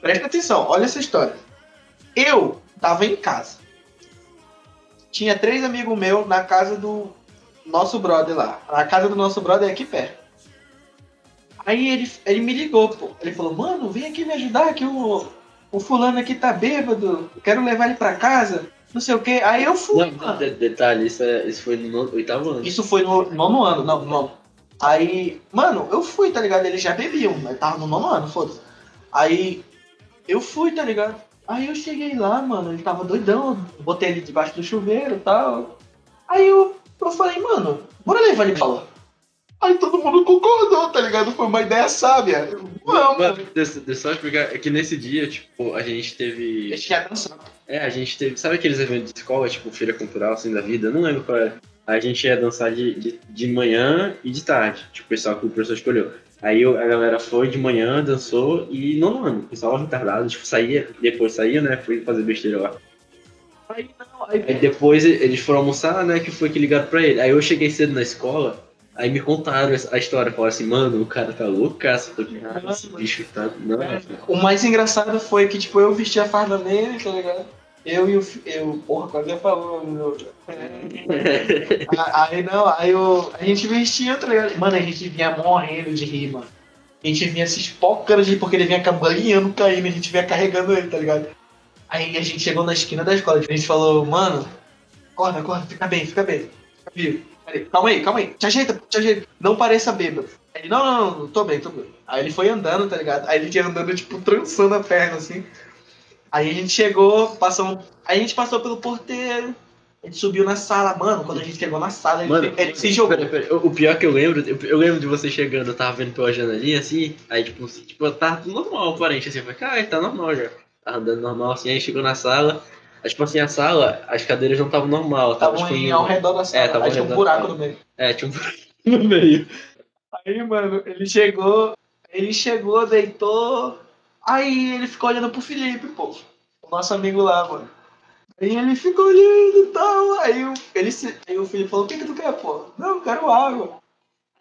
Speaker 3: Presta atenção, olha essa história. Eu tava em casa. Tinha três amigos meus na casa do nosso brother lá. A casa do nosso brother é aqui perto. Aí ele, ele me ligou, pô. Ele falou, mano, vem aqui me ajudar que o, o fulano aqui tá bêbado. Quero levar ele pra casa. Não sei o quê. Aí eu fui,
Speaker 4: Não,
Speaker 3: mano.
Speaker 4: de- detalhe, isso, é, isso foi no oitavo ano.
Speaker 3: Isso foi no nono ano, não, nono. Aí, mano, eu fui, tá ligado? Eles já bebiam, mas tava no nono ano, foda-se. Aí, eu fui, tá ligado? Aí eu cheguei lá, mano, ele tava doidão, botei ele debaixo do chuveiro e tal. Aí eu, eu falei, mano, bora levar ele pra lá. Aí todo mundo concordou, tá ligado? Foi uma ideia sábia. Vamos.
Speaker 4: Mano, deixa, deixa eu só explicar. É que nesse dia, tipo, a gente teve.
Speaker 3: Eles já dançaram.
Speaker 4: É, a gente teve. Sabe aqueles eventos de escola, tipo, feira cultural, assim, da vida? Eu não lembro qual era. A gente ia dançar de, de, de manhã e de tarde. Tipo, o pessoal que o professor escolheu. Aí a galera foi de manhã, dançou e não, mano, o pessoal retardado, tipo, saía, depois saía, né? Foi fazer besteira lá.
Speaker 3: Aí não, aí
Speaker 4: Aí depois eles foram almoçar, né? Que foi que ligaram pra ele. Aí eu cheguei cedo na escola, aí me contaram a história. Falaram assim, mano, o cara tá loucaço. Eu falei, ah, esse bicho tá. Não,
Speaker 3: O mais engraçado foi que, tipo, eu vesti a farda nele, tá ligado? Eu e o. Eu, porra, quase ia falar. meu. Aí não, aí eu, a gente vestia, tá ligado? Mano, a gente vinha morrendo de rir, mano. A gente vinha se espocando de rir, porque ele vinha cambaleando, caindo, a gente vinha carregando ele, tá ligado? Aí a gente chegou na esquina da escola, a gente falou, mano, acorda, acorda, fica bem, fica bem. Fica vivo. Calma aí, calma aí, te ajeita, te ajeita. Não pareça bêbado. Ele, não, não, não, não, tô bem, tô bem. Aí ele foi andando, tá ligado? Aí ele ia andando, tipo, trançando a perna, assim. Aí a gente chegou, passou. Aí a gente passou pelo porteiro. A gente subiu na sala, mano. Quando a gente chegou na sala, ele,
Speaker 4: Mano,
Speaker 3: ele se jogou.
Speaker 4: Pera, pera, o pior que eu lembro, eu, lembro de você chegando, eu tava vendo pela janelinha assim, aí tipo, tipo tudo normal, aparente, assim, eu falei, cara, tá normal já. Tava andando normal assim, aí chegou na sala, aí, tipo assim, a sala, as cadeiras não estavam normal, tava
Speaker 3: Estavam
Speaker 4: tipo
Speaker 3: em- ao redor da sala.
Speaker 4: É, tava
Speaker 3: aí tinha um buraco no meio.
Speaker 4: É, tinha um buraco no meio.
Speaker 3: Aí, mano, ele chegou. Ele chegou, deitou. Aí ele ficou olhando pro Felipe, pô. O nosso amigo lá, mano. Aí ele ficou olhando e tal. Aí, o- ele se, aí o Felipe falou: O que, que tu quer, pô? Não, eu quero água.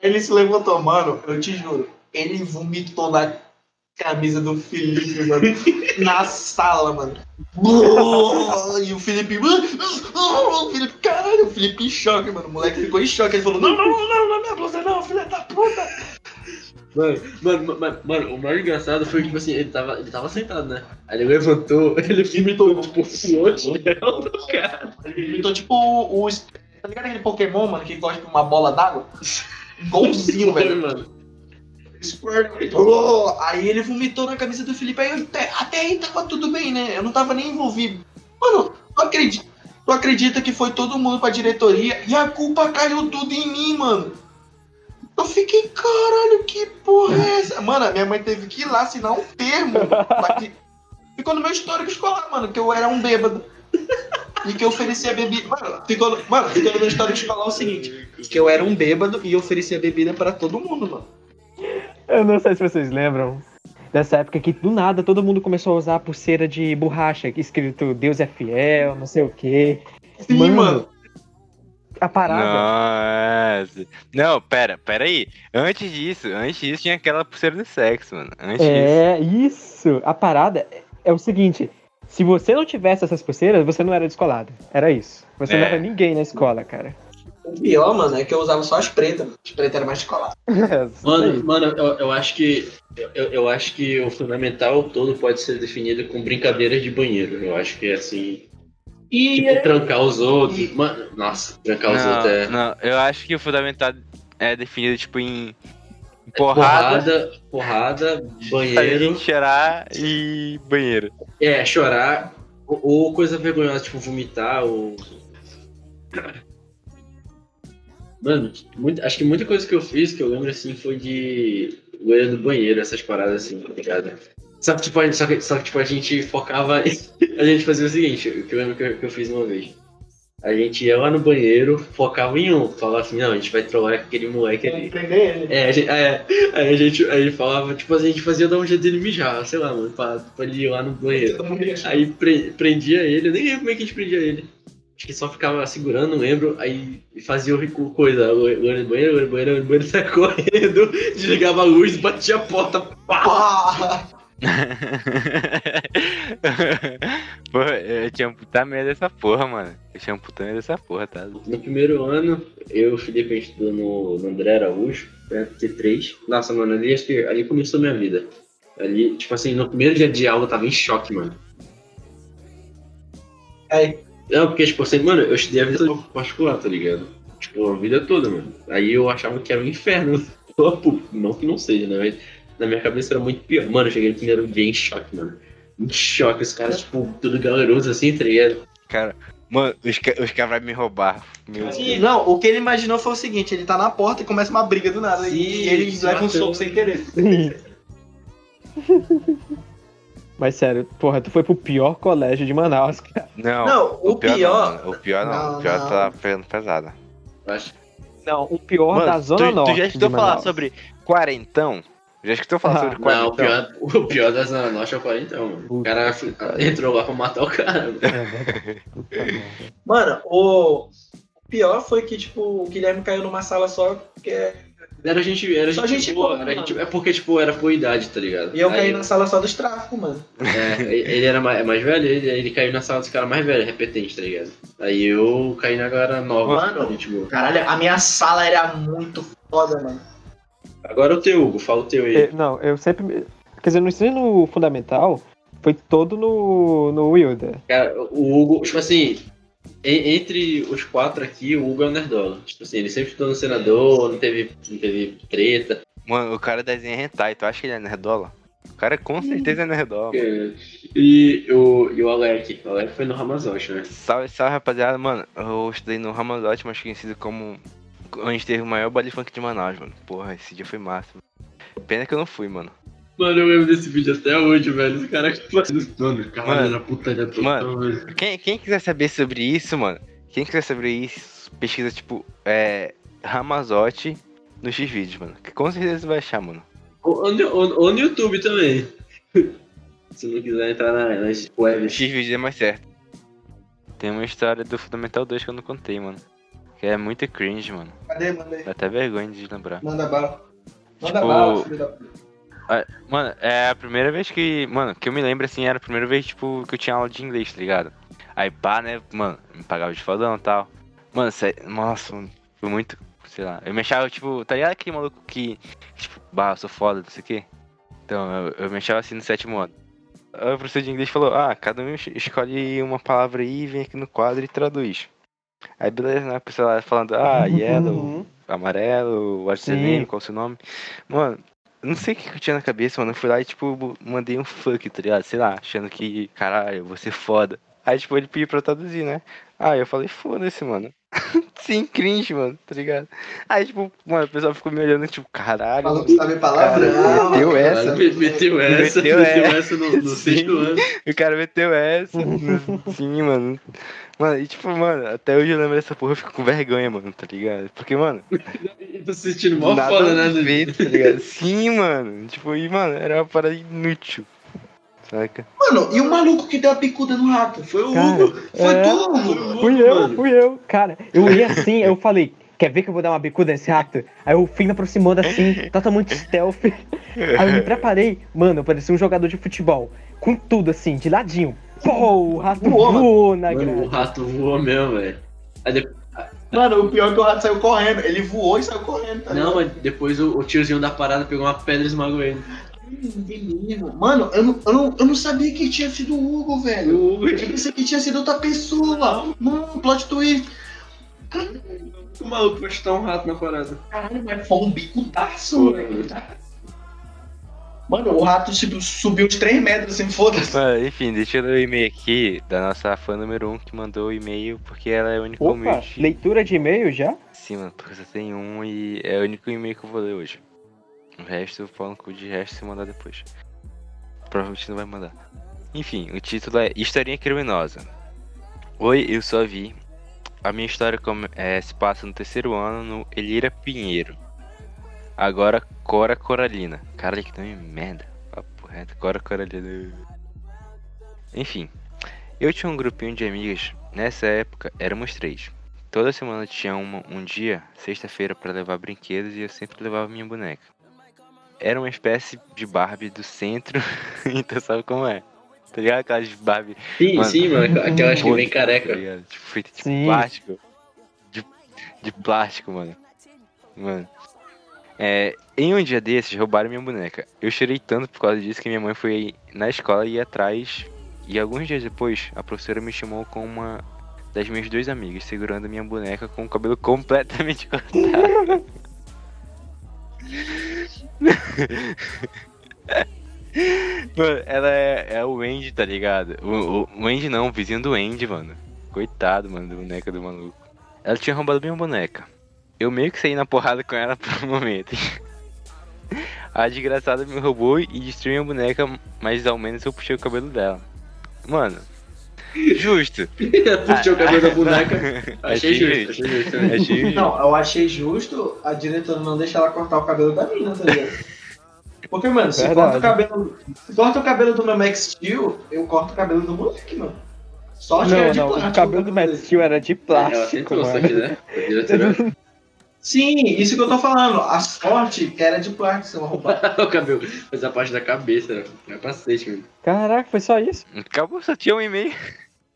Speaker 3: Aí ele se levantou, mano, eu te juro. Ele vomitou na camisa do Felipe, mano. na sala, mano. E o Felipe. O Felipe, caralho, o Felipe em choque, mano. O moleque ficou em choque. Ele falou: Não, não, não, não, não, não é blusa, não, filha da puta.
Speaker 4: Mano, mano, mano, mano, o mais engraçado foi que, tipo assim, ele tava, ele tava sentado, né? Aí ele levantou, ele vomitou, tipo, o gel do cara.
Speaker 3: Ele imitou tipo o. Tá ligado aquele Pokémon, mano, que gosta de uma bola d'água? Igualzinho,
Speaker 4: Foi,
Speaker 3: velho.
Speaker 4: mano.
Speaker 3: Oh, aí ele vomitou na camisa do Felipe. Aí até, até aí tava tudo bem, né? Eu não tava nem envolvido. Mano, tu acredita, tu acredita que foi todo mundo pra diretoria e a culpa caiu tudo em mim, mano? Eu fiquei, caralho, que porra é essa? Mano, a minha mãe teve que ir lá assinar um termo. que- Ficou no meu histórico escolar, mano, que eu era um bêbado. E que eu oferecia bebida. Mano, ficou, no- mano, ficou no meu histórico escolar o seguinte: que eu era um bêbado e oferecia bebida pra todo mundo, mano.
Speaker 5: Eu não sei se vocês lembram dessa época que do nada todo mundo começou a usar pulseira de borracha, escrito Deus é fiel, não sei o quê.
Speaker 3: Sim, mano.
Speaker 5: A parada.
Speaker 2: Nossa. Não, pera, pera aí. Antes disso, antes disso tinha aquela pulseira de sexo, mano. Antes disso.
Speaker 5: É, isso. A parada é o seguinte: se você não tivesse essas pulseiras, você não era descolado. Era isso. Você não
Speaker 2: É.
Speaker 5: era ninguém na escola, cara.
Speaker 3: O pior, mano, é que eu usava só as pretas. As pretas eram mais descoladas.
Speaker 5: É,
Speaker 4: Mano, mano, eu, eu acho que. Eu, eu acho que o fundamental todo pode ser definido com brincadeiras de banheiro. Eu acho que é assim.
Speaker 3: E
Speaker 4: Tipo, trancar os outros. Mano, nossa, trancar os outros é.
Speaker 2: Não, não, eu acho que o fundamental é definido, tipo, em em porrada,
Speaker 4: Porrada, porrada, banheiro.
Speaker 2: chorar e banheiro.
Speaker 4: É, chorar. Ou, ou coisa vergonhosa, tipo vomitar, ou. Mano, muito- acho que muita coisa que eu fiz que eu lembro assim foi de loira do banheiro, essas paradas assim, tá ligado? Só que, tipo, a gente, só que, só que tipo, a gente focava. a gente fazia o seguinte, o que eu lembro que eu, que eu fiz uma vez. A gente ia lá no banheiro, focava em um, falava assim, não, a gente vai trollar aquele moleque ali.
Speaker 3: Entender ele.
Speaker 4: É, a gente, é, aí a gente, aí falava, tipo, a gente fazia dar um jeito dele mijar, sei lá, mano, pra, pra ele ir lá no banheiro. Aí pre- prendia ele, eu nem lembro como é que a gente prendia ele. Acho que só ficava segurando, não lembro, aí fazia o coisa, o banheiro, do banheiro, do banheiro, saia correndo, desligava a luz, batia a porta, pá!
Speaker 3: Pá!
Speaker 2: porra, eu tinha um puta medo dessa porra, mano. Eu tinha um puta medo dessa porra, tá?
Speaker 4: No primeiro ano, eu e o Felipe, a gente estudou no, no André Araújo, né, T3. Nossa, mano, ali acho que ali começou a minha vida. Ali, tipo assim, no primeiro dia de aula eu tava em choque, mano.
Speaker 3: Aí,
Speaker 4: Não, porque, tipo assim, mano, eu estudei a vida toda particular, tá ligado? Tipo, a vida toda, mano. Aí eu achava que era um inferno. Não que não seja, né? Mas na minha cabeça era muito pior. Mano, eu cheguei no primeiro dia em choque, mano. Em choque, os caras, tipo, tudo galeroso assim, tá ligado?
Speaker 2: Cara, mano, os, os caras vão me roubar. Meu
Speaker 3: E, não, o que ele imaginou foi o seguinte: ele tá na porta e começa uma briga do nada.
Speaker 4: Sim,
Speaker 3: e ele leva um soco sem querer.
Speaker 5: Mas sério, porra, tu foi pro pior colégio de Manaus, cara.
Speaker 2: Não,
Speaker 3: Não, o pior-
Speaker 2: não, mano. o pior não,
Speaker 3: Não,
Speaker 2: o pior
Speaker 3: não.
Speaker 2: tá pegando pesado.
Speaker 4: Eu acho.
Speaker 5: Não, o pior
Speaker 2: Mano,
Speaker 5: da Zona
Speaker 2: tu,
Speaker 5: Norte.
Speaker 2: tu já escutou falar
Speaker 5: Manaus.
Speaker 2: sobre quarentão? Já escutou falar
Speaker 5: Ah,
Speaker 2: sobre
Speaker 4: Não,
Speaker 2: quarentão?
Speaker 4: o pior, o pior da Zona Norte é o quarentão, mano. O cara entrou lá pra matar o cara, mano.
Speaker 3: Mano, o o pior foi que, tipo, o Guilherme caiu numa sala só, porque.
Speaker 4: Era gente, era
Speaker 3: Só
Speaker 4: gente, boa,
Speaker 3: boa,
Speaker 4: gente- é porque, tipo, era por idade, tá ligado?
Speaker 3: E eu
Speaker 4: Aí-
Speaker 3: caí na sala só dos tráficos, mano.
Speaker 4: É, ele era mais, mais velho, ele, ele caiu na sala dos caras mais velhos, repetente, tá ligado? Aí eu caí na galera nova,
Speaker 3: Mano.
Speaker 4: gente boa.
Speaker 3: Caralho, a minha sala era muito foda, mano.
Speaker 4: Agora o teu, Hugo, fala o teu aí.
Speaker 5: É, Não, eu sempre. Quer dizer, no ensino fundamental, foi todo no, no Wilder.
Speaker 4: Cara, o Hugo, tipo assim, entre os quatro aqui, o Hugo é o nerdola. Tipo assim, ele sempre estudou no senador, não teve, não teve treta.
Speaker 2: Mano, o cara desenha hentai, tu acha que ele é nerdola? O cara com certeza é nerdola.
Speaker 4: É, E o, e o Alec, o Alec foi no Ramazote, né?
Speaker 2: Salve, salve, rapaziada. Mano, eu estudei no Ramazote, mas conhecido como... Onde teve o maior baile funk de Manaus, mano. Porra, esse dia foi massa. mano. Pena que eu não fui, mano.
Speaker 4: Mano, eu lembro desse vídeo até hoje, velho. Os caras. Mano, caralho,
Speaker 2: Mano,
Speaker 4: era putaria total,
Speaker 2: mano.
Speaker 4: velho.
Speaker 2: Quem, quem quiser saber sobre isso, mano, quem quiser saber isso, pesquisa, tipo, é... Ramazote no X-Vídeos, mano. Que com certeza você vai achar, mano.
Speaker 4: Ou, ou no- ou- ou no YouTube também. Se não quiser entrar na, webs.
Speaker 2: X-Vídeos é mais certo. Tem uma história do Fundamental 2 que eu não contei, mano. Que é muito cringe, mano.
Speaker 3: Cadê? Manda aí.
Speaker 2: Dá até vergonha de lembrar.
Speaker 3: Manda bala. Manda
Speaker 2: Tipo,
Speaker 3: bala, filho da puta.
Speaker 2: Mano, é a primeira vez que. Mano, que eu me lembro assim, era a primeira vez, tipo, que eu tinha aula de inglês, tá ligado? Aí pá, né, mano, me pagava de fodão e tal. Mano, sério, nossa, foi muito. Sei lá. Eu me achava, tipo, tá ligado aquele maluco que, tipo, bah, eu sou foda, não sei o quê? Então, eu, eu me achava assim no sétimo ano. Aí o professor de inglês falou, ah, cada um es- escolhe uma palavra aí, vem aqui no quadro e traduz. Aí beleza, né? A pessoa lá falando, ah, yellow,
Speaker 5: Uhum.
Speaker 2: amarelo, your
Speaker 5: Sim.
Speaker 2: name, qual o seu nome? Mano, não sei o que eu tinha na cabeça, mano. Eu fui lá e, tipo, mandei um fuck, tá ligado? Sei lá, achando que, caralho, eu vou ser foda. Aí, tipo, ele pediu pra eu traduzir, né? Aí eu falei, foda-se, mano. Sim, cringe, mano, tá ligado? Aí, tipo, mano, o pessoal ficou me olhando, tipo, caralho.
Speaker 3: Maluco
Speaker 2: mano,
Speaker 3: sabe palavrão.
Speaker 2: meteu
Speaker 3: mano.
Speaker 2: essa.
Speaker 4: Meteu essa,
Speaker 2: Meteu
Speaker 4: meteu,
Speaker 2: essa.
Speaker 4: essa no, no
Speaker 2: Sim.
Speaker 4: sexto ano.
Speaker 2: O cara meteu essa. Sim, mano. Mano, e tipo, mano, até hoje eu lembro dessa porra, eu fico com vergonha, mano, tá ligado? Porque, mano,
Speaker 4: tô se sentindo mó
Speaker 2: nada
Speaker 4: foda, né?
Speaker 2: ver, tá ligado? Sim, mano. Tipo, e, mano, era uma parada inútil. Saca?
Speaker 3: Mano, e o maluco que deu a picuda no rato? Foi o
Speaker 5: Cara,
Speaker 3: Hugo. Foi
Speaker 5: é.
Speaker 3: tu, Hugo.
Speaker 5: Fui eu,
Speaker 4: mano.
Speaker 5: fui eu. Cara, eu ia assim, eu falei, quer ver que eu vou dar uma bicuda nesse rato? Aí eu fui me aproximando assim, totalmente stealth. Aí eu me preparei, mano, eu parecia um jogador de futebol. Com tudo assim, de ladinho. Pô, o rato
Speaker 3: Voou,
Speaker 5: voou na
Speaker 4: Mano, o rato voou mesmo, velho.
Speaker 6: Mano, o pior é que o rato saiu correndo. Ele voou e saiu correndo, tá
Speaker 4: Não,
Speaker 6: ligado?
Speaker 4: mas depois o, o tiozinho da parada pegou uma pedra e esmagou ele.
Speaker 6: Menino. Mano, eu não, eu, não, eu não sabia que tinha sido o Hugo, velho.
Speaker 4: O Hugo,
Speaker 6: Eu pensei que tinha sido outra pessoa. Mano, plot twist.
Speaker 4: o maluco vai chutar um rato na parada.
Speaker 6: Caralho, mas foi um bicudaço, velho. Mano, o rato tipo, subiu de 3 metros assim, foda-se.
Speaker 2: Mano, enfim, deixa eu ler o e-mail aqui da nossa fã número 1 um, que mandou o e-mail porque ela é a única
Speaker 5: Opa,
Speaker 2: humilde.
Speaker 5: leitura de e-mail já?
Speaker 2: Sim, mano, porque só tem um e é o único e-mail que eu vou ler hoje. O resto falo com o de resto se mandar depois. Provavelmente não vai mandar. Enfim, o título é Historinha Criminosa. Oi, eu a Vi. A minha história é, se passa no terceiro ano no Elira Pinheiro. Agora Cora Coralina. Caralho, que nome merda. Papo reto, Cora Coralina. Enfim, eu tinha um grupinho de amigas. Nessa época éramos três. Toda semana tinha uma, um dia, sexta-feira, pra levar brinquedos e eu sempre levava minha boneca. Era uma espécie de Barbie do centro, então sabe como é? Tá ligado? Aquelas Barbie
Speaker 4: Sim,
Speaker 2: Mano.
Speaker 4: sim, mano. Aquelas que vem
Speaker 2: tá
Speaker 4: careca.
Speaker 2: ligado? Tipo, feita de
Speaker 5: Sim.
Speaker 2: plástico. De, de plástico, mano. Mano. É, em um dia desses, roubaram minha boneca. Eu chorei tanto por causa disso que minha mãe foi na escola e ia atrás. E alguns dias depois, a professora me chamou com uma das minhas duas amigas, segurando minha boneca com o cabelo completamente cortado. Mano, ela é, é o Andy, tá ligado? O, o, o Andy não, o vizinho do Andy, mano. Coitado, mano, da boneca do maluco. Ela tinha roubado minha boneca. Eu meio que saí na porrada com ela por um momento. A desgraçada me roubou e destruiu minha boneca, mas ao menos eu puxei o cabelo dela. Mano, justo.
Speaker 4: Puxou o cabelo da boneca. Achei
Speaker 2: Achei
Speaker 4: justo, achei justo.
Speaker 2: Achei justo.
Speaker 3: Não, eu achei justo a diretora não deixar ela cortar o cabelo da mina, tá ligado? Porque, mano, se
Speaker 5: Verdade.
Speaker 3: corta o cabelo. Se corta o cabelo do meu Max Steel, eu corto o cabelo do moleque, mano. Sorte que era
Speaker 5: Não,
Speaker 3: de
Speaker 5: não,
Speaker 3: plástico.
Speaker 5: o cabelo do Matt Steel era de
Speaker 4: É, Ela
Speaker 5: plástico,
Speaker 4: só
Speaker 5: mano.
Speaker 4: que, né? Diretora-
Speaker 3: Sim, isso que eu tô falando. A sorte que era de plástico, se eu roubar.
Speaker 4: o cabelo. Mas a parte da cabeça, né? Capacete, mano.
Speaker 5: Caraca, foi só isso?
Speaker 2: Acabou, só tinha um e-mail.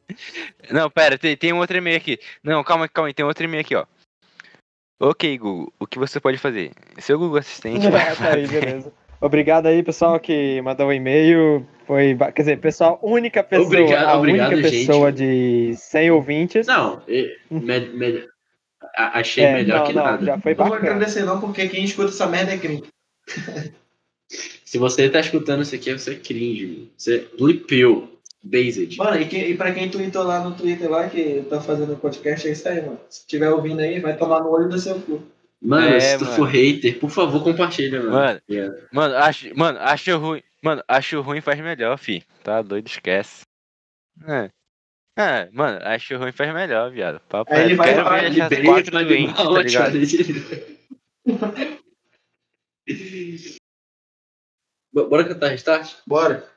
Speaker 2: Não, pera, tem, tem um outro e-mail aqui. Não, calma, calma aí, tem outro e-mail aqui, ó. Ok, Google, o que você pode fazer? Seu Google Assistente
Speaker 5: Ah, tá aí, beleza. Obrigado aí, pessoal, que mandou o e-mail. Foi, quer dizer, pessoal, única pessoa,
Speaker 4: Obrigado,
Speaker 5: a
Speaker 4: obrigado,
Speaker 5: única
Speaker 4: gente.
Speaker 5: pessoa de 100 ouvintes.
Speaker 4: Não, me- me- achei
Speaker 5: É,
Speaker 4: melhor
Speaker 5: não,
Speaker 4: que
Speaker 5: não,
Speaker 4: nada.
Speaker 5: já foi
Speaker 3: Não vou agradecer não, porque quem escuta essa merda é crime.
Speaker 4: Se você tá escutando isso aqui, você é cringe. Você blipeu. Based.
Speaker 3: Mano, e, que, e pra quem tweetou lá no Twitter lá que tá fazendo podcast, é isso aí, mano. Se tiver ouvindo aí, vai tomar no olho do seu cu.
Speaker 4: Mano,
Speaker 2: É,
Speaker 4: se tu
Speaker 2: mano.
Speaker 4: for hater, por favor, compartilha, mano.
Speaker 2: Mano,
Speaker 4: Yeah.
Speaker 2: mano, acho, mano, acho ruim. Mano, acho ruim faz melhor, fi. Tá doido, esquece. É. É, mano, acho ruim faz melhor, viado. Papo
Speaker 3: Aí ele vai
Speaker 2: Quero ver essas quatro doentes,
Speaker 4: animal,
Speaker 2: tá ligado?
Speaker 4: Bo- Bora cantar restart?
Speaker 3: Bora.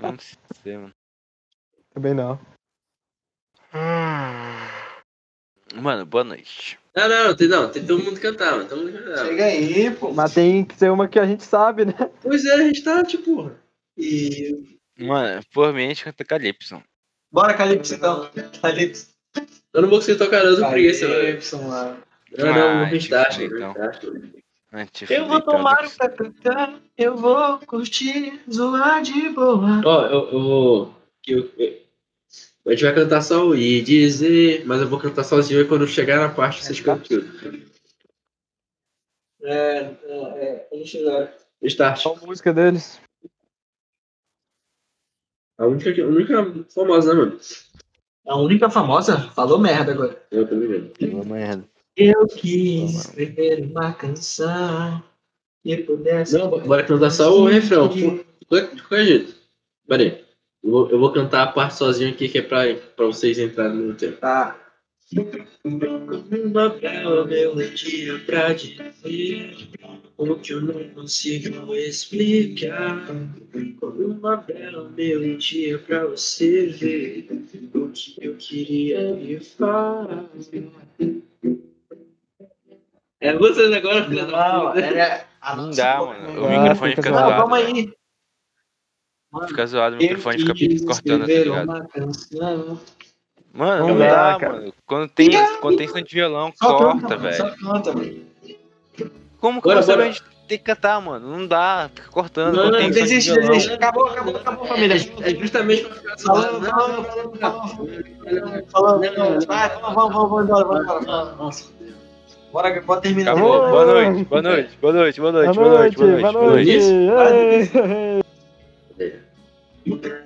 Speaker 2: Não sei, mano.
Speaker 5: Também não.
Speaker 2: Mano, boa noite.
Speaker 4: Não, não, tem, não, tem todo mundo cantar, mano. Todo mundo cantar.
Speaker 3: Chega aí, pô.
Speaker 5: Mas tem que ser uma que a gente sabe, né?
Speaker 4: Pois é, restart, porra.
Speaker 3: E...
Speaker 2: Mano, por mim a gente canta Calypso.
Speaker 3: Bora, Calypso, então. Calypso.
Speaker 4: Eu não vou conseguir tocar, não, eu tô preguiça, mano.
Speaker 3: Calypso, mano.
Speaker 4: Não, não, no restart,
Speaker 2: tipo,
Speaker 4: no
Speaker 2: então.
Speaker 4: restart.
Speaker 2: Ah, te
Speaker 3: Eu vou tomar um tacacá, eu vou curtir, zoar de boa.
Speaker 4: Ó, eu, eu vou. eu- eu- a gente vai cantar só o e dizer, mas eu vou cantar sozinho e quando chegar na parte vocês cantam tudo.
Speaker 3: É, é, é, a gente vai.
Speaker 4: Start.
Speaker 5: Qual a música deles?
Speaker 4: A única, que- a única famosa, né, mano?
Speaker 3: A única famosa falou merda agora.
Speaker 4: Eu tô ligado.
Speaker 2: Uma merda.
Speaker 3: Eu quis escrever uma canção que pudesse.
Speaker 4: Não, bora cantar só o refrão. De qualquer jeito. Pera aí. Eu vou, eu vou cantar a parte sozinho aqui que é pra, pra vocês entrarem no tempo.
Speaker 3: Tá.
Speaker 4: Uma bela melodia pra dizer o que eu não consigo explicar. Uma bela melodia pra você ver o que eu queria lhe falar. É vocês agora, filha da
Speaker 3: Não,
Speaker 4: puta.
Speaker 3: é a
Speaker 2: Não dá, mano. O microfone
Speaker 5: fica zoado.
Speaker 3: Não,
Speaker 2: velho.
Speaker 3: aí. Mano,
Speaker 2: Fica zoado, o microfone fica cortando, tá ligado? Mano,
Speaker 5: Não
Speaker 2: não,
Speaker 5: dá, cara.
Speaker 2: mano. Quando tem, quando tem som de violão,
Speaker 3: Só
Speaker 2: corta, velho.
Speaker 3: Só canta, mano.
Speaker 2: Como que
Speaker 4: Bora,
Speaker 2: você
Speaker 4: bora.
Speaker 2: vai ter que cantar, mano? Não dá, fica cortando.
Speaker 4: Não, não,
Speaker 2: de
Speaker 3: Desiste, desiste. Acabou, acabou, acabou, família.
Speaker 4: É justamente pra ficar
Speaker 3: Falando,
Speaker 4: Não,
Speaker 3: falando, falando, falando, falando, falando. Vai, vamos, vamos, vamos, vamos vamos. Bora, bora terminar.
Speaker 2: Acabou. Boa noite, boa noite, boa noite, boa noite, boa noite, boa noite, boa noite.
Speaker 5: Ei.
Speaker 3: Vai.